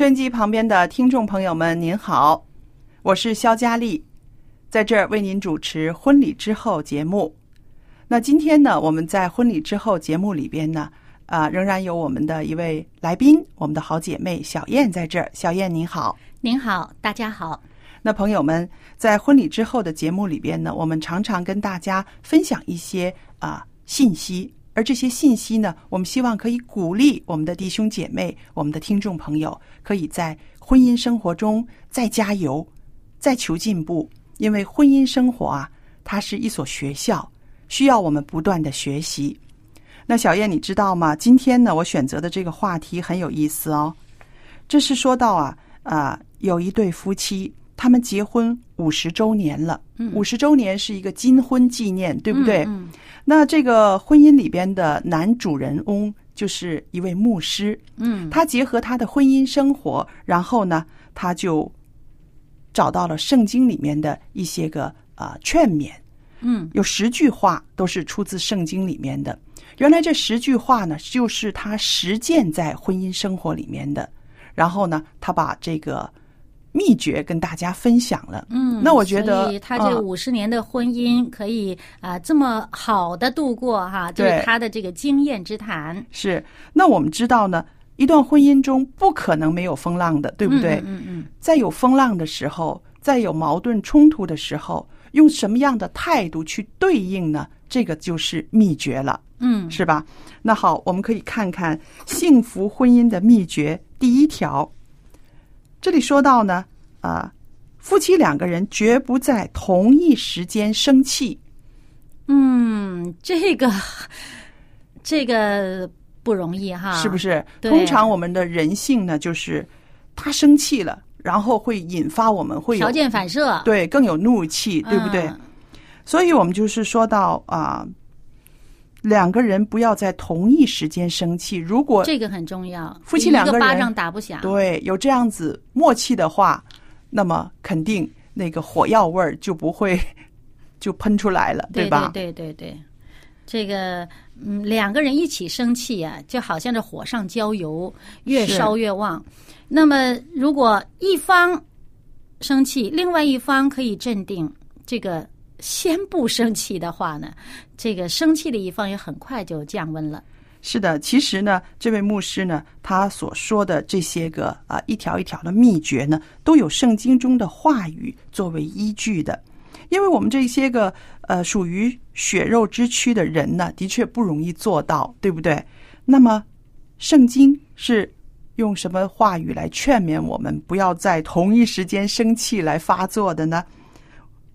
收音机旁边的听众朋友们，您好，我是肖佳丽，在这儿为您主持《婚礼之后》节目。那今天呢，我们在《婚礼之后》节目里边呢，啊、仍然有我们的一位来宾，我们的好姐妹小燕在这儿。小燕您好。您好，大家好。那朋友们，在婚礼之后的节目里边呢，我们常常跟大家分享一些啊、信息，而这些信息呢，我们希望可以鼓励我们的弟兄姐妹、我们的听众朋友，可以在婚姻生活中再加油、再求进步。因为婚姻生活啊，它是一所学校，需要我们不断的学习。那小燕，你知道吗？今天呢，我选择的这个话题很有意思哦。这是说到啊啊、有一对夫妻，他们结婚五十周年了。五十周年是一个金婚纪念，对不对？嗯那这个婚姻里边的男主人翁就是一位牧师，嗯他结合他的婚姻生活，然后呢，他就找到了圣经里面的一些个啊、劝勉，嗯有十句话都是出自圣经里面的。原来这十句话呢，就是他实践在婚姻生活里面的。然后呢，他把这个秘诀跟大家分享了。嗯，那我觉得所以他这嗯五十年的婚姻可以啊、这么好的度过哈，就是他的这个经验之谈，是，那我们知道呢，一段婚姻中不可能没有风浪的，对不对？嗯嗯在有风浪的时候，在有矛盾冲突的时候，用什么样的态度去对应呢？这个就是秘诀了。嗯是吧？那好，我们可以看看幸福婚姻的秘诀第一条。这里说到呢，啊、夫妻两个人绝不在同一时间生气。嗯，这个这个不容易哈，是不？是？通常我们的人性呢，就是他生气了，然后会引发我们会有条件反射，对更有怒气，对不对？嗯所以我们就是说到啊、两个人不要在同一时间生气。如果这个很重要。夫妻两个人个巴掌打不响，对有这样子默契的话，那么肯定那个火药味儿就不会 就喷出来了，对吧？对对对对，这个嗯，两个人一起生气啊，就好像这火上浇油，越烧越旺。那么，如果一方生气，另外一方可以镇定，这个先不生气的话呢，这个生气的一方也很快就降温了。是的，其实呢，这位牧师呢，他所说的这些个啊一条一条的秘诀呢，都有圣经中的话语作为依据的。因为我们这些个呃属于血肉之躯的人呢，的确不容易做到，对不对？那么，圣经是用什么话语来劝勉我们不要在同一时间生气来发作的呢？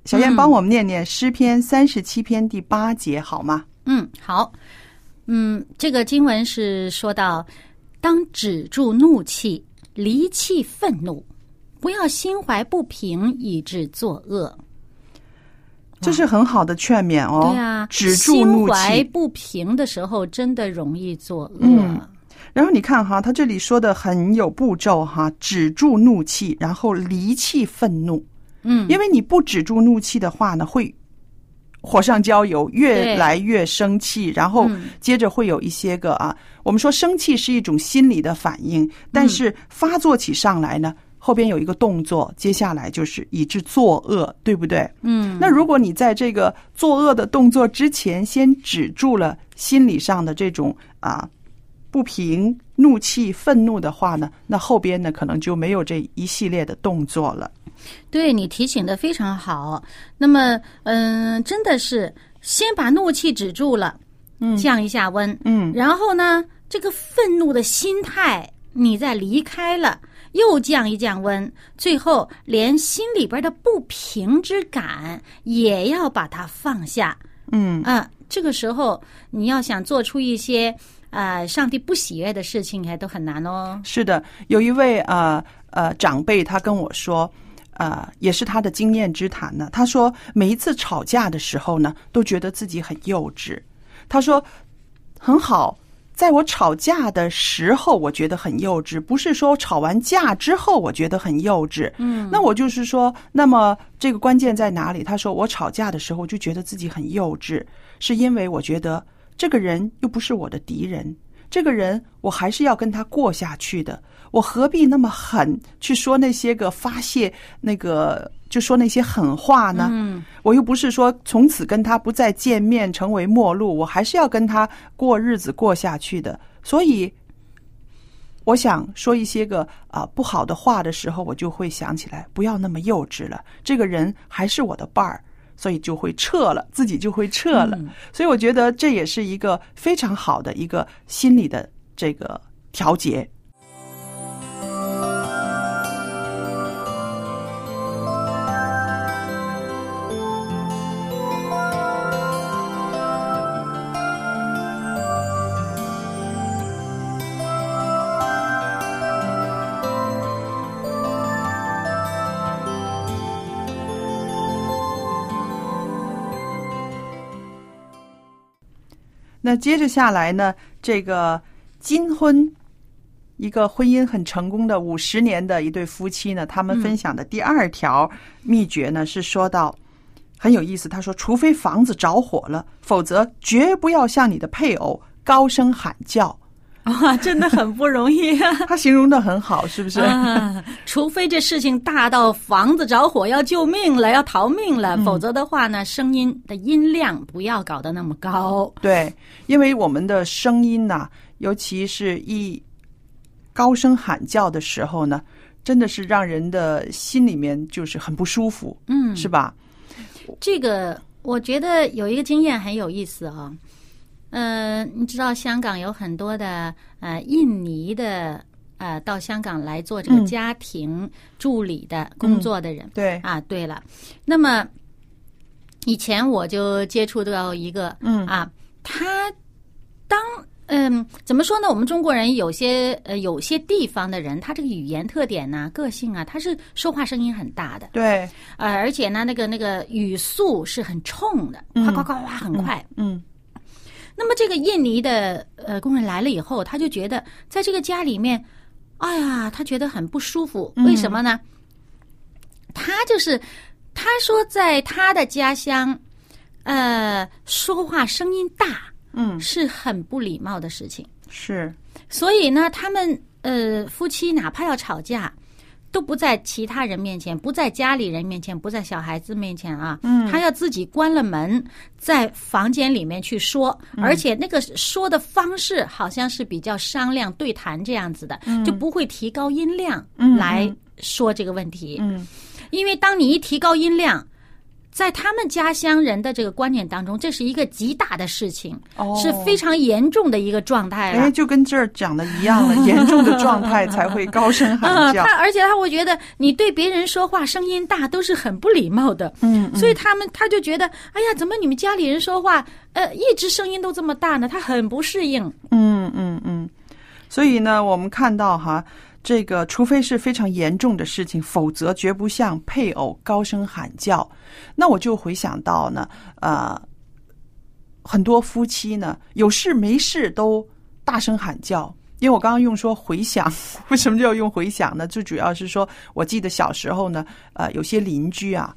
小燕，嗯帮我们念念诗篇三十七篇第八节好吗？嗯，好，嗯，这个经文是说到，当止住怒气，离弃愤怒，不要心怀不平，以致作恶。这是很好的劝勉哦。对啊，止住怒心怀气。不平的时候，真的容易作恶。嗯然后你看哈，他这里说的很有步骤哈，止住怒气，然后离弃愤怒。嗯，因为你不止住怒气的话呢，会火上浇油，越来越生气，然后嗯。接着会有一些个啊，我们说生气是一种心理的反应，但是发作起上来呢，后边有一个动作，接下来就是以致作恶，对不对？嗯，那如果你在这个作恶的动作之前，先止住了心理上的这种啊不平、怒气、愤怒的话呢，那后边呢可能就没有这一系列的动作了。对你提醒的非常好。那么，嗯，真的是先把怒气止住了，嗯降一下温，嗯然后呢，这个愤怒的心态你再离开了，又降一降温，最后连心里边的不平之感也要把它放下。嗯啊，这个时候你要想做出一些呃上帝不喜悦的事情，还都很难哦。是的，有一位呃呃长辈，他跟我说，呃，也是他的经验之谈呢。他说，每一次吵架的时候呢，都觉得自己很幼稚。他说，很好，在我吵架的时候，我觉得很幼稚，不是说吵完架之后我觉得很幼稚。嗯，那我就是说，那么这个关键在哪里？他说，我吵架的时候就觉得自己很幼稚，是因为我觉得这个人又不是我的敌人，这个人我还是要跟他过下去的，我何必那么狠去说那些个发泄那个就说那些狠话呢？嗯，我又不是说从此跟他不再见面，成为陌路，我还是要跟他过日子过下去的。所以，我想说一些个啊、不好的话的时候，我就会想起来，不要那么幼稚了。这个人还是我的伴儿，所以就会撤了，自己就会撤了。嗯所以我觉得这也是一个非常好的一个心理的这个调节。接着下来呢，这个金婚，一个婚姻很成功的五十年的一对夫妻呢，他们分享的第二条秘诀呢，是说到很有意思。他说，除非房子着火了，否则绝不要向你的配偶高声喊叫。哇，真的很不容易啊！他形容的很好，是不是？啊，除非这事情大到房子着火要救命了，要逃命了，否则的话呢，声音的音量不要搞得那么高。对，因为我们的声音呐、尤其是一高声喊叫的时候呢，真的是让人的心里面就是很不舒服，嗯，是吧？这个我觉得有一个经验很有意思啊、呃，你知道香港有很多的呃印尼的呃到香港来做这个嗯家庭助理的工作的人、对，啊。对了，那么以前我就接触到一个嗯啊，他当嗯怎么说呢？我们中国人有些呃有些地方的人，他这个语言特点呢、个性啊，他是说话声音很大的。对，呃，而且呢，那个那个语速是很冲的，嗯夸夸夸夸很快。嗯那么这个印尼的呃工人来了以后，他就觉得在这个家里面，哎呀，他觉得很不舒服。嗯为什么呢？他就是他说，在他的家乡，呃，说话声音大嗯，是很不礼貌的事情。是，所以呢，他们呃夫妻哪怕要吵架，都不在其他人面前，不在家里人面前，不在小孩子面前啊。嗯。他要自己关了门，在房间里面去说，嗯。而且那个说的方式好像是比较商量对谈这样子的，就不会提高音量嗯来嗯说这个问题。嗯。因为当你一提高音量，在他们家乡人的这个观念当中，这是一个极大的事情，哦是非常严重的一个状态了。哎，就跟这儿讲的一样了，严重的状态才会高声喊啊，叫。他而且他会觉得你对别人说话声音大都是很不礼貌的，嗯，嗯所以他们他就觉得，哎呀，怎么你们家里人说话，呃，一直声音都这么大呢？他很不适应。嗯嗯嗯，所以呢，我们看到哈，这个除非是非常严重的事情，否则绝不向配偶高声喊叫。那我就回想到呢，呃，很多夫妻呢，有事没事都大声喊叫，因为我刚刚用说回想，为什么就要用回想呢？最主要是说，我记得小时候呢，呃，有些邻居啊，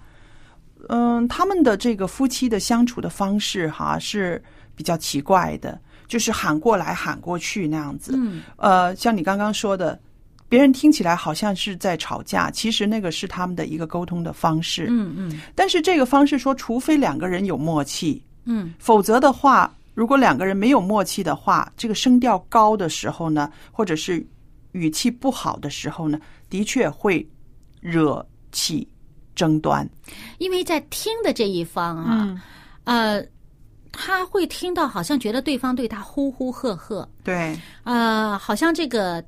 嗯，他们的这个夫妻的相处的方式哈是比较奇怪的，就是喊过来喊过去那样子。嗯，呃，像你刚刚说的，别人听起来好像是在吵架，其实那个是他们的一个沟通的方式。嗯嗯。但是这个方式说，除非两个人有默契，嗯。否则的话，如果两个人没有默契的话，这个声调高的时候呢，或者是语气不好的时候呢，的确会惹起争端。因为在听的这一方啊，呃，他会听到好像觉得对方对他呼呼喝喝，对，呃，好像这个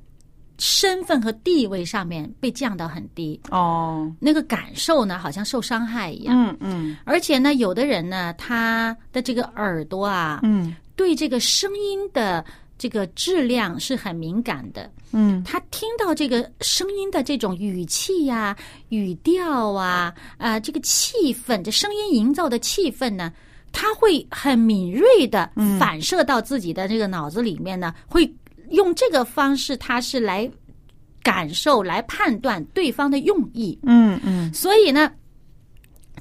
身份和地位上面被降到很低，哦，那个感受呢，好像受伤害一样。嗯嗯。而且呢，有的人呢，他的这个耳朵啊，嗯。对这个声音的这个质量是很敏感的。嗯。他听到这个声音的这种语气呀、语调啊、啊、这个气氛，这声音营造的气氛呢，他会很敏锐的反射到自己的这个脑子里面呢，会用这个方式，他是来感受、来判断对方的用意。嗯嗯。所以呢，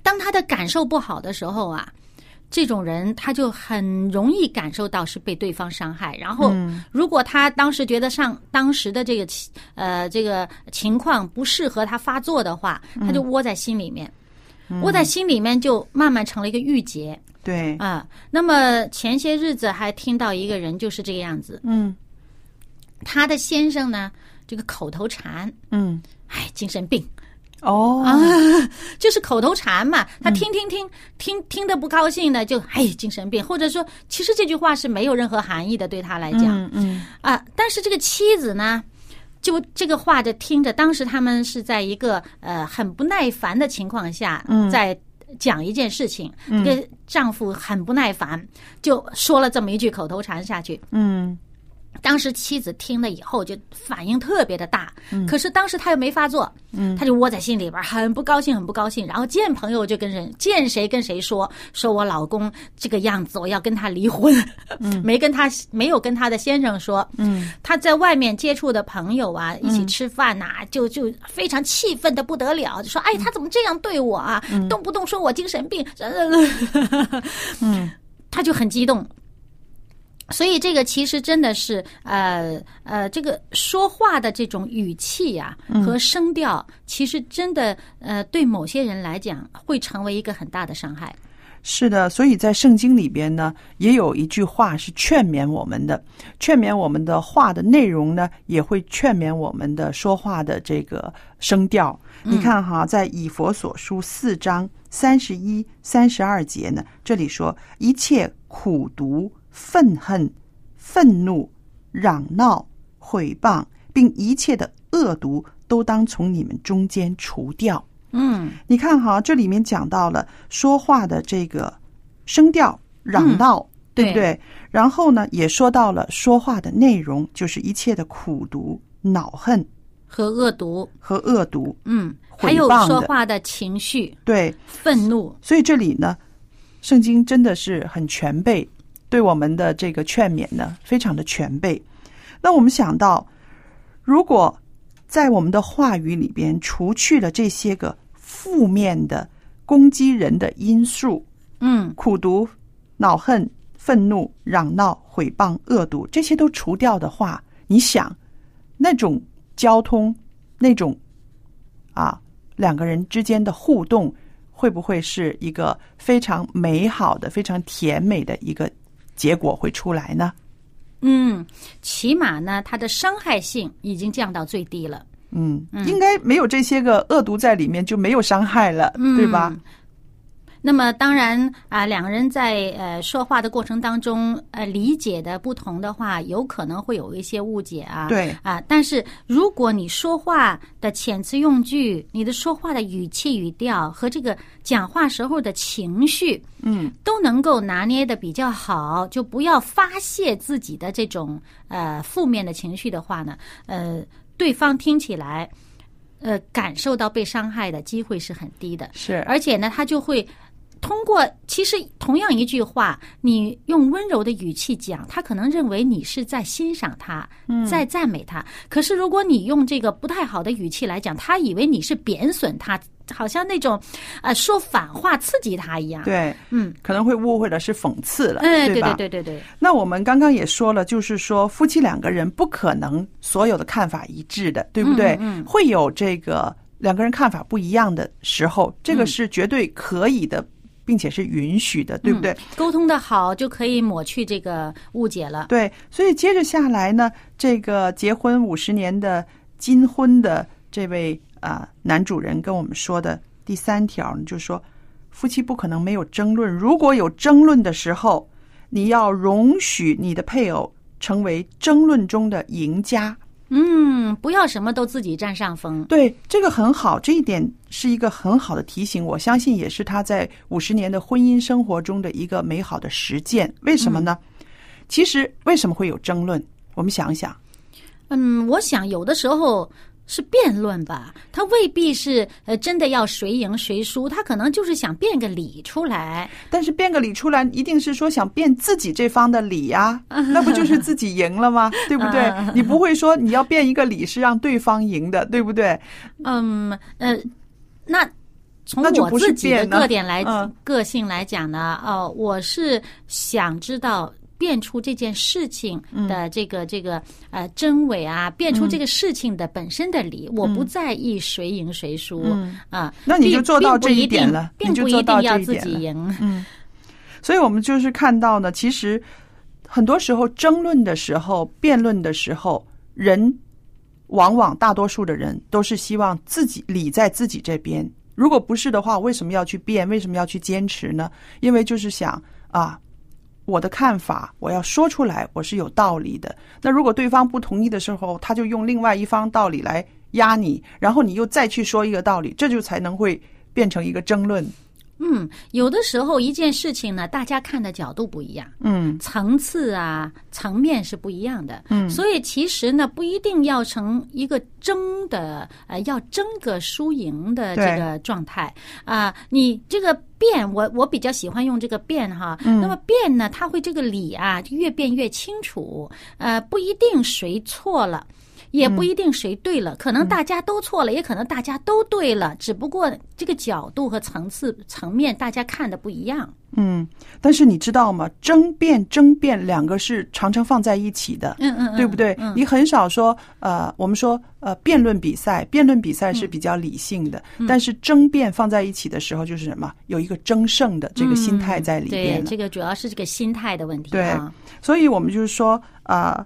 当他的感受不好的时候啊，这种人他就很容易感受到是被对方伤害。然后，如果他当时觉得上当时的这个呃这个情况不适合他发作的话，他就窝在心里面，窝在心里面就慢慢成了一个郁结。对，啊。那么前些日子还听到一个人就是这个样子，嗯他的先生呢这个口头禅，嗯。哎，精神病。哦。啊，就是口头禅嘛，他听听听听听得不高兴的就哎精神病，或者说其实这句话是没有任何含义的，对他来讲。嗯嗯。啊。但是这个妻子呢，就这个话就听着，当时他们是在一个呃很不耐烦的情况下，在讲一件事情，这个丈夫很不耐烦，就说了这么一句口头禅下去。嗯当时妻子听了以后就反应特别的大，可是当时他又没发作，嗯，他就窝在心里边，很不高兴，很不高兴。然后见朋友就跟人见谁跟谁说，说我老公这个样子，我要跟他离婚，嗯，没跟他没有跟他的先生说，嗯，他在外面接触的朋友啊，一起吃饭呐、就就非常气愤的不得了，就说哎，他怎么这样对我啊？动不动说我精神病，嗯，他就很激动。所以这个其实真的是，呃呃，这个说话的这种语气呀、和声调，其实真的呃，对某些人来讲会成为一个很大的伤害。是的，所以在圣经里边呢，也有一句话是劝勉我们的，劝勉我们的话的内容呢，也会劝勉我们的说话的这个声调。你看哈，在以佛所书四章三十一、三十二节呢，这里说一切苦毒、愤恨、愤怒、嚷闹、毁谤，并一切的恶毒，都当从你们中间除掉。嗯你看哈，这里面讲到了说话的这个声调、嚷闹，对不对？然后呢，也说到了说话的内容，就是一切的苦毒、恼恨和恶毒，和恶毒。嗯，还有说话的情绪、对，愤怒，所以这里呢，圣经真的是很全备，对我们的这个劝勉呢，非常的全备。那我们想到，如果在我们的话语里边除去了这些个负面的攻击人的因素，嗯苦毒、恼恨、愤怒、嚷闹、毁谤、恶毒，这些都除掉的话，你想那种交通，那种啊两个人之间的互动，会不会是一个非常美好的、非常甜美的一个结果会出来呢？嗯，起码呢，它的伤害性已经降到最低了。嗯，应该没有这些个恶毒在里面，就没有伤害了，对吧？那么当然啊，两个人在呃说话的过程当中，呃理解的不同的话，有可能会有一些误解啊。对啊，但是如果你说话的遣词用句、你的说话的语气语调和这个讲话时候的情绪，嗯，都能够拿捏的比较好，就不要发泄自己的这种呃负面的情绪的话呢，呃，对方听起来。呃，感受到被伤害的机会是很低的，是，而且呢，他就会通过其实同样一句话，你用温柔的语气讲，他可能认为你是在欣赏他，在赞美他。可是如果你用这个不太好的语气来讲，他以为你是贬损他，好像那种呃说反话刺激他一样。对，嗯，可能会误会了是讽刺了，哎，对吧？对对对对，那我们刚刚也说了，就是说夫妻两个人不可能所有的看法一致的，对不对？嗯嗯会有这个两个人看法不一样的时候，这个是绝对可以的，并且是允许的，对不对？嗯沟通的好就可以抹去这个误解了。对，所以接着下来呢，这个结婚五十年的金婚的这位啊、男主人跟我们说的第三条呢，就是说夫妻不可能没有争论，如果有争论的时候，你要容许你的配偶成为争论中的赢家。嗯，不要什么都自己占上风。对，这个很好，这一点是一个很好的提醒。我相信也是他在五十年的婚姻生活中的一个美好的实践。为什么呢？其实为什么会有争论？我们想一想，嗯，我想有的时候是辩论吧，他未必是呃真的要谁赢谁输，他可能就是想辩个理出来。但是辩个理出来，一定是说想辩自己这方的理呀、那不就是自己赢了吗？对不对？你不会说你要辩一个理是让对方赢的，对不对？嗯呃，那从我自己的个点来、嗯个性来讲呢，哦，我是想知道。辩出这件事情嗯的这个、这个呃真伪啊，辩出这个事情的本身的理，我不在意谁赢谁输、啊。嗯那你就做到这一点了并不一你就做到定要自己赢。嗯，所以我们就是看到呢，其实很多时候争论的时候、辩论的时候，人往往大多数的人都是希望自己理在自己这边。如果不是的话，为什么要去辩？为什么要去坚持呢？因为就是想啊。我的看法，我要说出来，我是有道理的。那如果对方不同意的时候，他就用另外一方道理来压你，然后你又再去说一个道理，这就才能会变成一个争论。嗯，有的时候一件事情呢，大家看的角度不一样，嗯层次啊、层面是不一样的。嗯，所以其实呢，不一定要成一个争的呃，要争个输赢的这个状态啊、你这个辩，我我比较喜欢用这个辩哈。那么辩呢，它会这个理啊，越辩越清楚。呃，不一定谁错了。也不一定谁对了，可能大家都错了，也可能大家都对了，只不过这个角度和层次层面大家看的不一样。嗯，但是你知道吗？争辩、争辩两个是常常放在一起的，嗯嗯，嗯对不对？嗯你很少说，呃，我们说，呃，辩论比赛，辩论比赛是比较理性的，嗯但是争辩放在一起的时候，就是什么？有一个争胜的这个心态在里边嗯对，这个主要是这个心态的问题对啊。所以我们就是说，啊，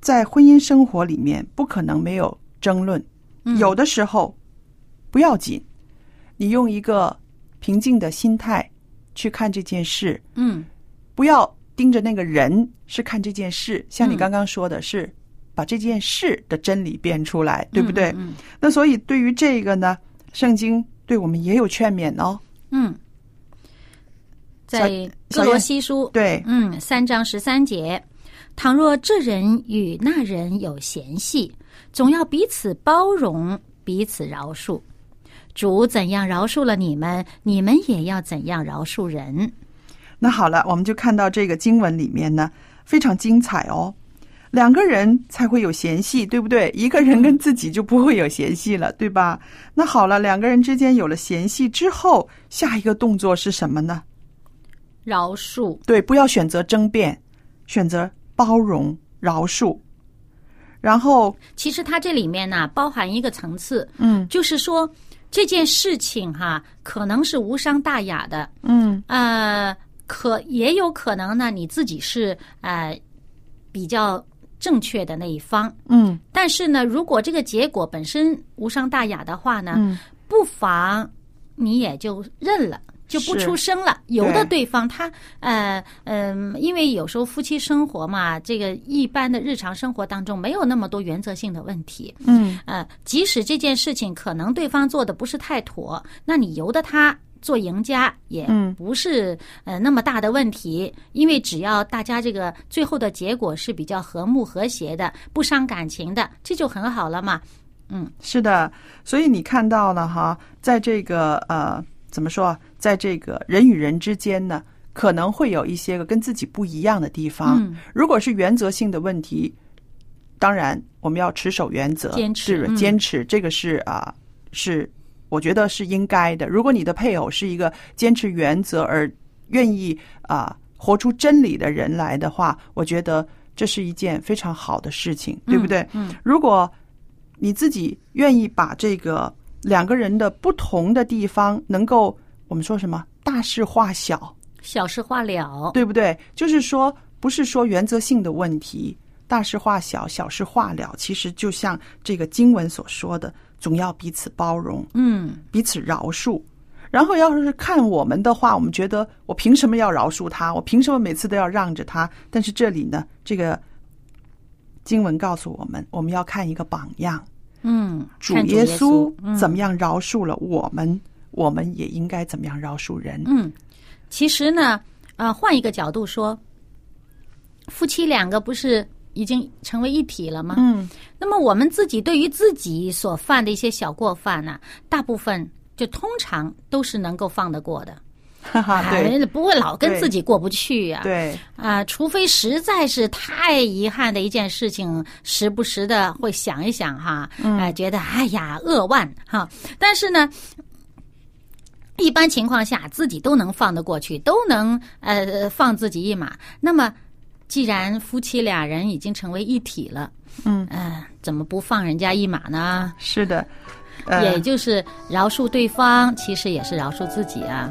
在婚姻生活里面不可能没有争论，嗯。有的时候不要紧，你用一个平静的心态去看这件事，嗯。不要盯着那个人，是看这件事。像你嗯刚刚说的是，把这件事的真理变出来，对不对？嗯。那所以对于这个呢，圣经对我们也有劝勉哦。嗯，在小哥罗西书对，嗯三章十三节，倘若这人与那人有嫌隙，总要彼此包容，彼此饶恕。主怎样饶恕了你们，你们也要怎样饶恕人。那好了，我们就看到这个经文里面呢，非常精彩哦。两个人才会有嫌隙，对不对？一个人跟自己就不会有嫌隙了，对吧？那好了，两个人之间有了嫌隙之后，下一个动作是什么呢？饶恕，对，不要选择争辩，选择包容、饶恕。然后，其实它这里面呢、包含一个层次，嗯。就是说这件事情哈，可能是无伤大雅的，嗯。呃，可也有可能呢，你自己是呃比较正确的那一方，嗯。但是呢，如果这个结果本身无伤大雅的话呢，嗯，不妨你也就认了。就不出声了。由得对方他呃嗯、因为有时候夫妻生活嘛，这个一般的日常生活当中没有那么多原则性的问题。嗯呃，即使这件事情可能对方做的不是太妥，那你由得他做赢家也嗯不是呃那么大的问题，因为只要大家这个最后的结果是比较和睦和谐的，不伤感情的，这就很好了嘛。嗯是的，所以你看到了哈，在这个呃怎么说啊？在这个人与人之间呢，可能会有一些个跟自己不一样的地方。嗯如果是原则性的问题，当然我们要持守原则，坚持是嗯坚持，这个是啊、是我觉得是应该的。如果你的配偶是一个坚持原则而愿意啊、活出真理的人来的话，我觉得这是一件非常好的事情，对不对？嗯，如果你自己愿意把这个两个人的不同的地方能够我们说什么大事化小，小事化了。对不对？就是说，不是说原则性的问题，大事化小，小事化了。其实就像这个经文所说的，总要彼此包容，嗯，彼此饶恕。然后，要是看我们的话，我们觉得我凭什么要饶恕他？我凭什么每次都要让着他？但是这里呢，这个经文告诉我们，我们要看一个榜样。嗯，主耶稣嗯怎么样饶恕了我们，我们也应该怎么样饶恕人。嗯，其实呢，啊，换一个角度说，夫妻两个不是已经成为一体了吗？嗯，那么我们自己对于自己所犯的一些小过犯呢、大部分就通常都是能够放得过的，哈哈，不会老跟自己过不去啊。对，啊，除非实在是太遗憾的一件事情，时不时的会想一想哈，哎、觉得哎呀扼腕哈。但是呢，一般情况下自己都能放得过去，都能呃放自己一马。那么，既然夫妻俩人已经成为一体了，嗯，呃，怎么不放人家一马呢？是的，呃也就是饶恕对方，其实也是饶恕自己啊。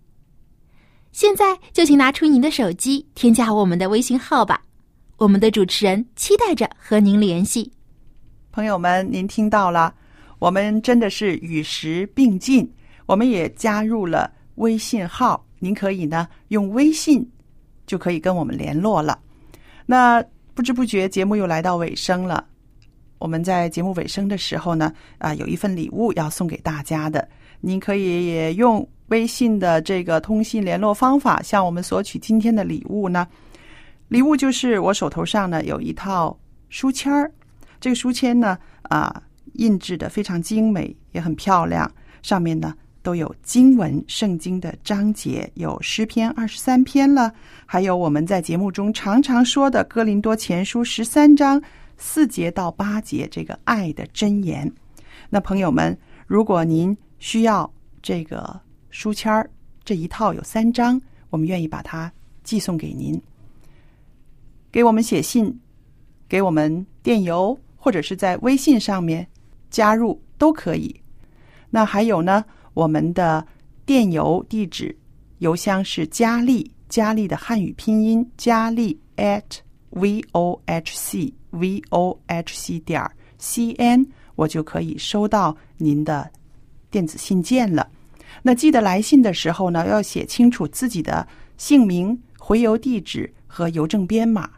现在就请拿出您的手机，添加我们的微信号吧。我们的主持人期待着和您联系。朋友们，您听到了，我们真的是与时并进，我们也加入了微信号，您可以呢用微信就可以跟我们联络了。那不知不觉节目又来到尾声了，我们在节目尾声的时候呢，啊，有一份礼物要送给大家的，您可以也用微信的这个通信联络方法向我们索取今天的礼物呢。礼物就是我手头上呢有一套书签儿，这个书签呢啊印制的非常精美，也很漂亮，上面呢都有经文圣经的章节，有诗篇二十三篇了，还有我们在节目中常常说的哥林多前书十三章四节到八节这个爱的箴言。那朋友们，如果您需要这个书签儿，这一套有三张，我们愿意把它寄送给您。给我们写信，给我们电邮，或者是在微信上面加入都可以。那还有呢，我们的电邮地址邮箱是佳丽，佳丽的汉语拼音佳丽 at v o h c v o h c 点 c n，我就可以收到您的电子信件了。那记得来信的时候呢，要写清楚自己的姓名、回邮地址和邮政编码。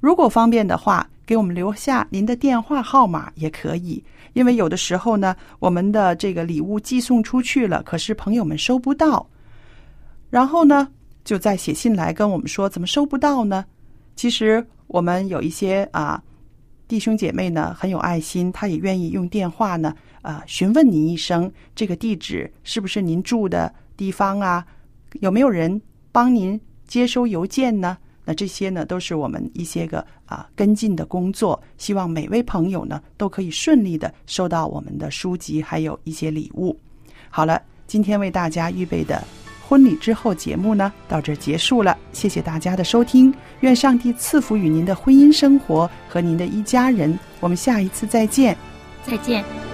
如果方便的话，给我们留下您的电话号码也可以。因为有的时候呢，我们的这个礼物寄送出去了，可是朋友们收不到，然后呢，就再写信来跟我们说怎么收不到呢？其实我们有一些啊弟兄姐妹呢很有爱心，他也愿意用电话呢啊询问您一声，这个地址是不是您住的地方啊？有没有人帮您接收邮件呢？那这些呢，都是我们一些个啊跟进的工作。希望每位朋友呢，都可以顺利的收到我们的书籍，还有一些礼物。好了，今天为大家预备的婚礼之后节目呢，到这儿结束了。谢谢大家的收听，愿上帝赐福于您的婚姻生活和您的一家人。我们下一次再见。再见。